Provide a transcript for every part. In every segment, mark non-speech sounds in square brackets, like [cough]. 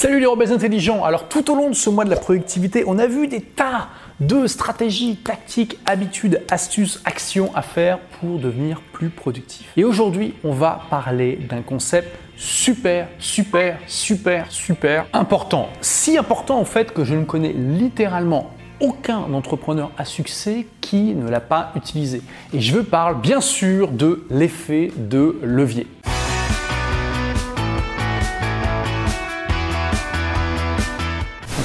Salut les rebelles intelligents Alors tout au long de ce mois de la productivité, on a vu des tas de stratégies, tactiques, habitudes, astuces, actions à faire pour devenir plus productif. Et aujourd'hui, on va parler d'un concept super, super, super, super important. Si important en fait que je ne connais littéralement aucun entrepreneur à succès qui ne l'a pas utilisé. Et je veux parler bien sûr de l'effet de levier.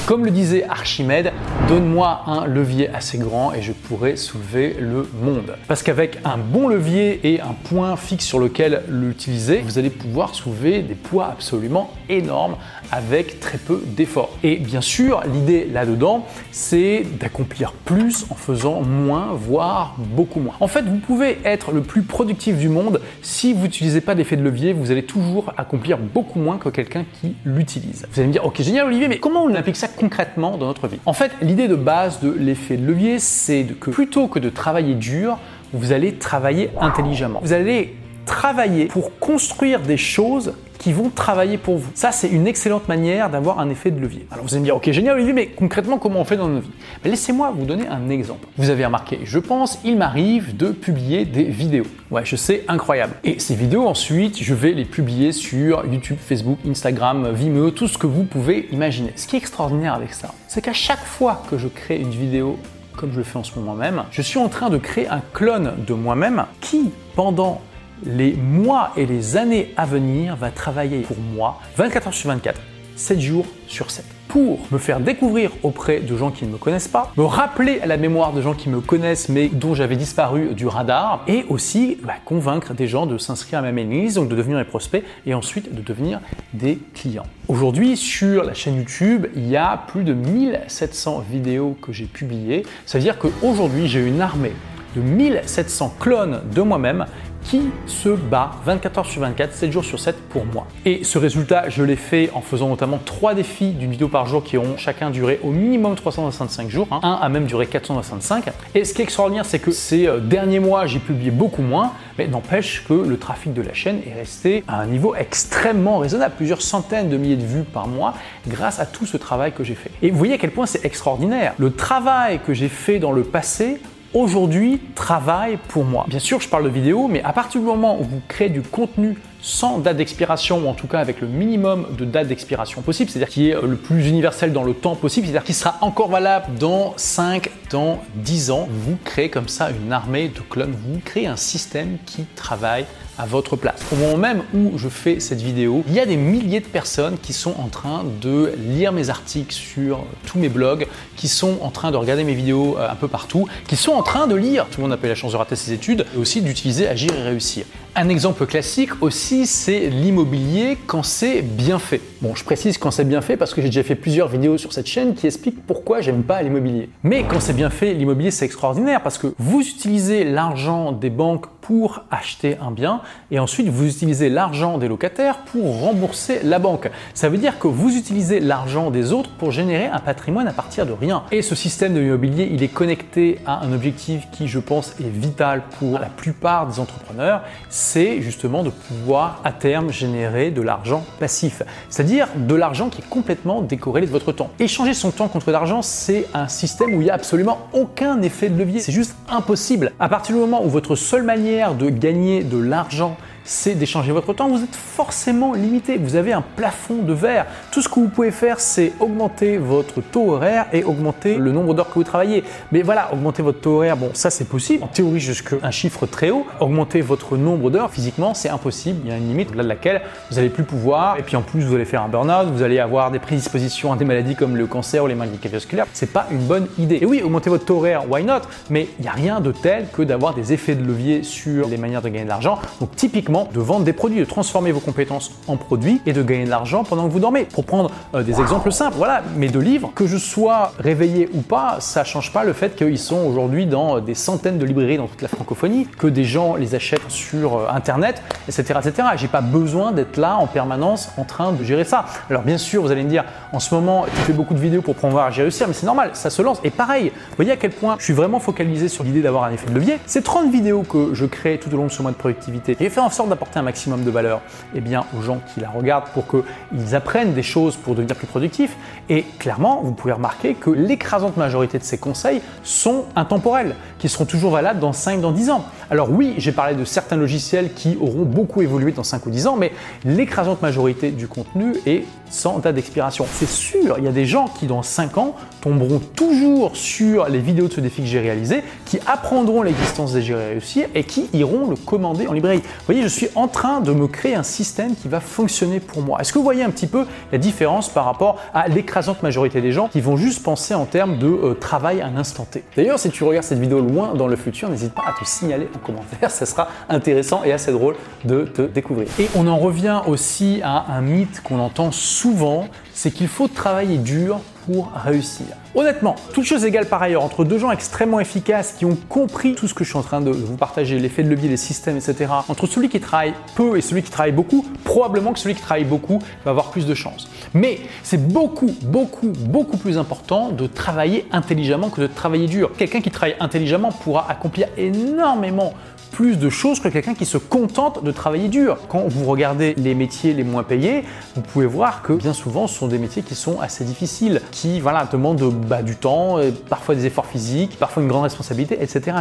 Comme le disait Archimède, donne-moi un levier assez grand et je pourrai soulever le monde. Parce qu'avec un bon levier et un point fixe sur lequel l'utiliser, vous allez pouvoir soulever des poids absolument énormes avec très peu d'efforts. Et bien sûr, l'idée là-dedans, c'est d'accomplir plus en faisant moins, voire beaucoup moins. En fait, vous pouvez être le plus productif du monde. Si vous n'utilisez pas d'effet de levier, vous allez toujours accomplir beaucoup moins que quelqu'un qui l'utilise. Vous allez me dire, ok, génial Olivier, mais comment on applique ça concrètement dans notre vie En fait, l'idée de base de l'effet de levier, c'est que plutôt que de travailler dur, vous allez travailler intelligemment. Vous allez travailler pour construire des choses qui vont travailler pour vous. Ça, c'est une excellente manière d'avoir un effet de levier. Alors vous allez me dire, ok, génial Olivier, mais concrètement, comment on fait dans nos vies? Laissez-moi vous donner un exemple. Vous avez remarqué, je pense, il m'arrive de publier des vidéos. Ouais, je sais, incroyable. Et ces vidéos, ensuite, je vais les publier sur YouTube, Facebook, Instagram, Vimeo, tout ce que vous pouvez imaginer. Ce qui est extraordinaire avec ça, c'est qu'à chaque fois que je crée une vidéo comme je le fais en ce moment même, je suis en train de créer un clone de moi-même qui, pendant les mois et les années à venir va travailler pour moi 24 heures sur 24, 7 jours sur 7 pour me faire découvrir auprès de gens qui ne me connaissent pas, me rappeler à la mémoire de gens qui me connaissent mais dont j'avais disparu du radar, et aussi bah, convaincre des gens de s'inscrire à ma mailing list, donc de devenir mes prospects, et ensuite de devenir des clients. Aujourd'hui, sur la chaîne YouTube, il y a plus de 1700 vidéos que j'ai publiées. Ça veut dire qu'aujourd'hui, j'ai une armée de 1700 clones de moi-même qui se bat 24 heures sur 24, 7 jours sur 7 pour moi? Et ce résultat, je l'ai fait en faisant notamment trois défis d'une vidéo par jour qui ont chacun duré au minimum 365 jours. Hein. Un a même duré 465. Et ce qui est extraordinaire, c'est que ces euh, derniers mois, j'ai publié beaucoup moins, mais n'empêche que le trafic de la chaîne est resté à un niveau extrêmement raisonnable, plusieurs centaines de milliers de vues par mois grâce à tout ce travail que j'ai fait. Et vous voyez à quel point c'est extraordinaire. Le travail que j'ai fait dans le passé aujourd'hui travaille pour moi. Bien sûr, je parle de vidéo, mais à partir du moment où vous créez du contenu sans date d'expiration, ou en tout cas avec le minimum de date d'expiration possible, c'est-à-dire qui est le plus universel dans le temps possible, c'est-à-dire qui sera encore valable dans 5, dans 10 ans, vous créez comme ça une armée de clones, vous créez un système qui travaille à votre place. Au moment même où je fais cette vidéo, il y a des milliers de personnes qui sont en train de lire mes articles sur tous mes blogs, qui sont en train de regarder mes vidéos euh, un peu partout, qui sont en train de lire, tout le monde a pas eu la chance de rater ses études, et aussi d'utiliser Agir et réussir. Un exemple classique aussi, c'est l'immobilier quand c'est bien fait. Bon, je précise quand c'est bien fait parce que j'ai déjà fait plusieurs vidéos sur cette chaîne qui expliquent pourquoi j'aime pas l'immobilier. Mais quand c'est bien fait, l'immobilier c'est extraordinaire parce que vous utilisez l'argent des banques pour acheter un bien et ensuite vous utilisez l'argent des locataires pour rembourser la banque. Ça veut dire que vous utilisez l'argent des autres pour générer un patrimoine à partir de rien. Et ce système de l'immobilier, il est connecté à un objectif qui, je pense, est vital pour la plupart des entrepreneurs, c'est justement de pouvoir à terme générer de l'argent passif, c'est-à-dire de l'argent qui est complètement décorrélé de votre temps. Échanger son temps contre l'argent, c'est un système où il n'y a absolument aucun effet de levier. C'est juste impossible. À partir du moment où votre seule manière de gagner de l'argent c'est d'échanger votre temps, vous êtes forcément limité. Vous avez un plafond de verre. Tout ce que vous pouvez faire, c'est augmenter votre taux horaire et augmenter le nombre d'heures que vous travaillez. Mais voilà, augmenter votre taux horaire, bon, ça c'est possible. En théorie, jusqu'à un chiffre très haut. Augmenter votre nombre d'heures, physiquement, c'est impossible. Il y a une limite au-delà de laquelle vous n'allez plus pouvoir. Et puis en plus, vous allez faire un burn-out, vous allez avoir des prédispositions à des maladies comme le cancer ou les maladies cardiovasculaires. C'est pas une bonne idée. Et oui, augmenter votre taux horaire, why not? Mais il n'y a rien de tel que d'avoir des effets de levier sur les manières de gagner de l'argent. Donc typiquement, de vendre des produits, de transformer vos compétences en produits et de gagner de l'argent pendant que vous dormez. Pour prendre euh, des exemples simples, voilà, mes deux livres, que je sois réveillé ou pas, ça change pas le fait qu'ils sont aujourd'hui dans euh, des centaines de librairies dans toute la francophonie, que des gens les achètent sur euh, internet, etc. etc. J'ai pas besoin d'être là en permanence en train de gérer ça. Alors bien sûr, vous allez me dire, en ce moment, tu fais beaucoup de vidéos pour promouvoir J'ai réussir, mais c'est normal, ça se lance. Et pareil, vous voyez à quel point je suis vraiment focalisé sur l'idée d'avoir un effet de levier. Ces 30 vidéos que je crée tout au long de ce mois de productivité, j'ai fait en sorte d'apporter un maximum de valeur eh bien, aux gens qui la regardent pour qu'ils apprennent des choses pour devenir plus productifs. Et clairement, vous pouvez remarquer que l'écrasante majorité de ces conseils sont intemporels, qui seront toujours valables dans 5, dans 10 ans. Alors oui, j'ai parlé de certains logiciels qui auront beaucoup évolué dans 5 ou 10 ans, mais l'écrasante majorité du contenu est sans date d'expiration. C'est sûr, il y a des gens qui dans 5 ans tomberont toujours sur les vidéos de ce défi que j'ai réalisé, qui apprendront l'existence des gérer réussir et qui iront le commander en librairie. Vous voyez, je suis en train de me créer un système qui va fonctionner pour moi. Est-ce que vous voyez un petit peu la différence par rapport à l'écrasante majorité des gens qui vont juste penser en termes de euh, travail à un instant T? D'ailleurs, si tu regardes cette vidéo loin dans le futur, n'hésite pas à te signaler en commentaire, [laughs] ça sera intéressant et assez drôle de te découvrir. Et on en revient aussi à un mythe qu'on entend souvent, c'est qu'il faut travailler dur pour réussir. Honnêtement, toute chose égale par ailleurs, entre deux gens extrêmement efficaces qui ont compris tout ce que je suis en train de vous partager, l'effet de levier, les systèmes, etc., entre celui qui travaille peu et celui qui travaille beaucoup, probablement que celui qui travaille beaucoup va avoir plus de chances. Mais c'est beaucoup, beaucoup, beaucoup plus important de travailler intelligemment que de travailler dur. Quelqu'un qui travaille intelligemment pourra accomplir énormément plus de choses que quelqu'un qui se contente de travailler dur. Quand vous regardez les métiers les moins payés, vous pouvez voir que bien souvent ce sont des métiers qui sont assez difficiles, qui voilà, demandent du temps, parfois des efforts physiques, parfois une grande responsabilité, etc.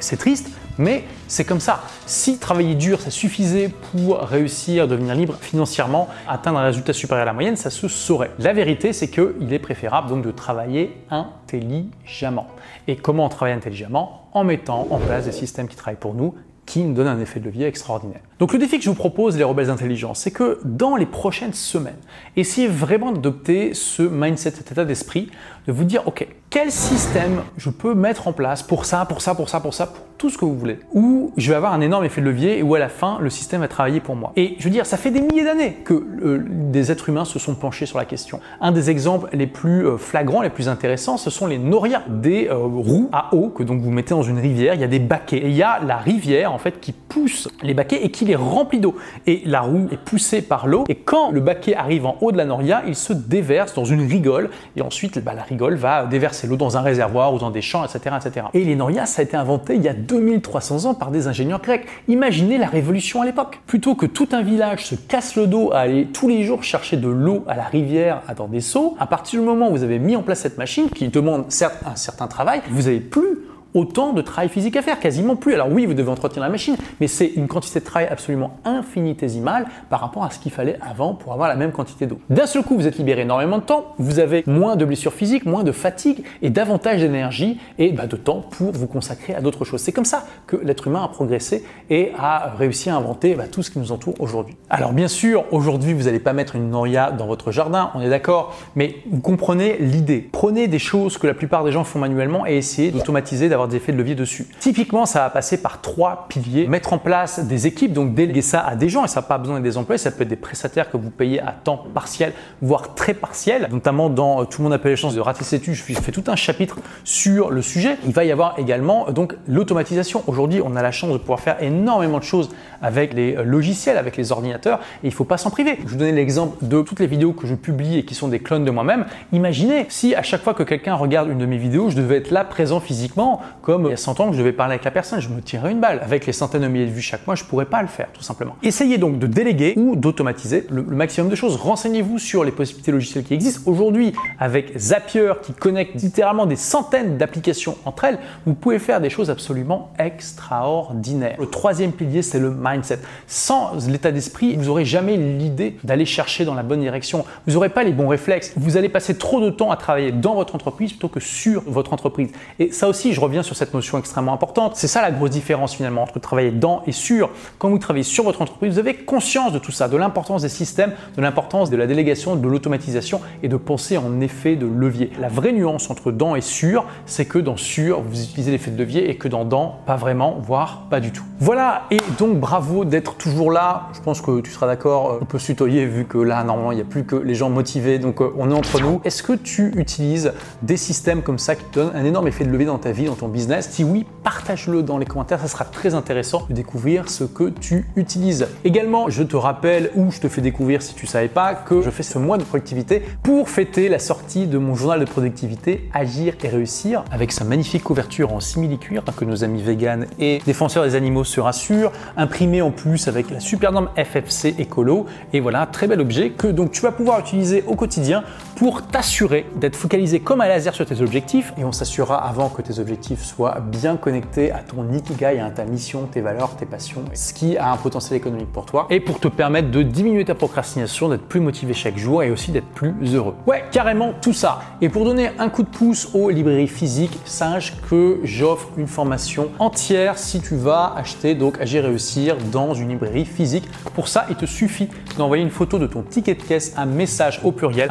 C'est triste, mais c'est comme ça. Si travailler dur, ça suffisait pour réussir, devenir libre financièrement, atteindre un résultat supérieur à la moyenne, ça se saurait. La vérité, c'est qu'il est préférable donc de travailler intelligemment. Et comment travailler intelligemment? En mettant en place des systèmes qui travaillent pour nous qui nous donnent un effet de levier extraordinaire. Donc le défi que je vous propose, les rebelles intelligents, c'est que dans les prochaines semaines, essayez vraiment d'adopter ce mindset, cet état d'esprit, de vous dire, ok, quel système je peux mettre en place pour ça, pour ça, pour ça, pour ça, pour tout ce que vous voulez, où je vais avoir un énorme effet de levier et où à la fin, le système va travailler pour moi. Et je veux dire, ça fait des milliers d'années que euh, des êtres humains se sont penchés sur la question. Un des exemples les plus euh, flagrants, les plus intéressants, ce sont les norias, des euh, roues à eau que donc vous mettez dans une rivière, il y a des baquets et il y a la rivière en fait qui pousse les baquets et qui les remplit d'eau. Et la roue est poussée par l'eau et quand le baquet arrive en haut de la noria, il se déverse dans une rigole et ensuite bah, la rigole va déverser l'eau dans un réservoir ou dans des champs, etc., etc. Et les norias, ça a été inventé il y a 2300 ans par des ingénieurs grecs. Imaginez la révolution à l'époque. Plutôt que tout un village se casse le dos à aller tous les jours chercher de l'eau à la rivière dans des seaux, à partir du moment où vous avez mis en place cette machine qui demande certes un certain travail, vous n'avez plus autant de travail physique à faire, quasiment plus. Alors oui, vous devez entretenir la machine, mais c'est une quantité de travail absolument infinitésimale par rapport à ce qu'il fallait avant pour avoir la même quantité d'eau. D'un seul coup, vous êtes libéré énormément de temps, vous avez moins de blessures physiques, moins de fatigue et davantage d'énergie et bah, de temps pour vous consacrer à d'autres choses. C'est comme ça que l'être humain a progressé et a réussi à inventer bah, tout ce qui nous entoure aujourd'hui. Alors bien sûr, aujourd'hui, vous n'allez pas mettre une noria dans votre jardin, on est d'accord, mais vous comprenez l'idée. Prenez des choses que la plupart des gens font manuellement et essayez d'automatiser, des effets de levier dessus. Typiquement, ça va passer par trois piliers. Mettre en place des équipes, donc déléguer ça à des gens, et ça n'a pas besoin d'être des employés, ça peut être des prestataires que vous payez à temps partiel, voire très partiel. Notamment dans euh, Tout le monde a pas les chances de rater ses études, je fais tout un chapitre sur le sujet. Il va y avoir également euh, donc l'automatisation. Aujourd'hui, on a la chance de pouvoir faire énormément de choses avec les euh, logiciels, avec les ordinateurs, et il ne faut pas s'en priver. Je vous donner l'exemple de toutes les vidéos que je publie et qui sont des clones de moi-même. Imaginez si à chaque fois que quelqu'un regarde une de mes vidéos, je devais être là présent physiquement comme il y a 100 ans que je devais parler avec la personne, je me tirerais une balle. Avec les centaines de milliers de vues chaque mois, je pourrais pas le faire, tout simplement. Essayez donc de déléguer ou d'automatiser le, maximum de choses. Renseignez-vous sur les possibilités logicielles qui existent. Aujourd'hui, avec Zapier qui connecte littéralement des centaines d'applications entre elles, vous pouvez faire des choses absolument extraordinaires. Le troisième pilier, c'est le mindset. Sans l'état d'esprit, vous n'aurez jamais l'idée d'aller chercher dans la bonne direction. Vous n'aurez pas les bons réflexes. Vous allez passer trop de temps à travailler dans votre entreprise plutôt que sur votre entreprise. Et ça aussi, je reviens sur cette notion extrêmement importante. C'est ça la grosse différence finalement entre travailler dans et sur. Quand vous travaillez sur votre entreprise, vous avez conscience de tout ça, de l'importance des systèmes, de l'importance de la délégation, de l'automatisation et de penser en effet de levier. La vraie nuance entre dans et sur, c'est que dans sur, vous utilisez l'effet de levier et que dans dans, pas vraiment, voire pas du tout. Voilà, et donc bravo d'être toujours là. Je pense que tu seras d'accord, euh, on peut se tutoyer vu que là, normalement, il n'y a plus que les gens motivés, donc euh, on est entre nous. Est-ce que tu utilises des systèmes comme ça qui te donnent un énorme effet de levier dans ta vie, dans ton business? Si oui, partage-le dans les commentaires, ça sera très intéressant de découvrir ce que tu utilises. Également, je te rappelle ou je te fais découvrir si tu ne savais pas que je fais ce mois de productivité pour fêter la sortie de mon journal de productivité Agir et réussir avec sa magnifique couverture en simili-cuir que nos amis véganes et défenseurs des animaux se rassurent, imprimé en plus avec la super norme FFC écolo et voilà, très bel objet que donc tu vas pouvoir utiliser au quotidien pour t'assurer d'être focalisé comme un laser sur tes objectifs et on s'assurera avant que tes objectifs soient bien connectés à ton ikigai, à ta mission, tes valeurs, tes passions, ce qui a un potentiel économique pour toi et pour te permettre de diminuer ta procrastination, d'être plus motivé chaque jour et aussi d'être plus heureux. Ouais, carrément tout ça. Et pour donner un coup de pouce aux librairies physiques, sache que j'offre une formation entière si tu vas donc Agir réussir dans une librairie physique. Pour ça, il te suffit d'envoyer une photo de ton ticket de caisse, un message au pluriel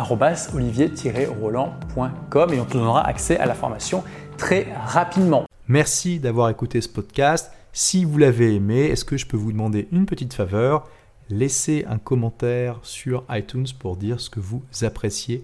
olivier-roland.com et on te donnera accès à la formation très rapidement. Merci d'avoir écouté ce podcast. Si vous l'avez aimé, est-ce que je peux vous demander une petite faveur? Laissez un commentaire sur iTunes pour dire ce que vous appréciez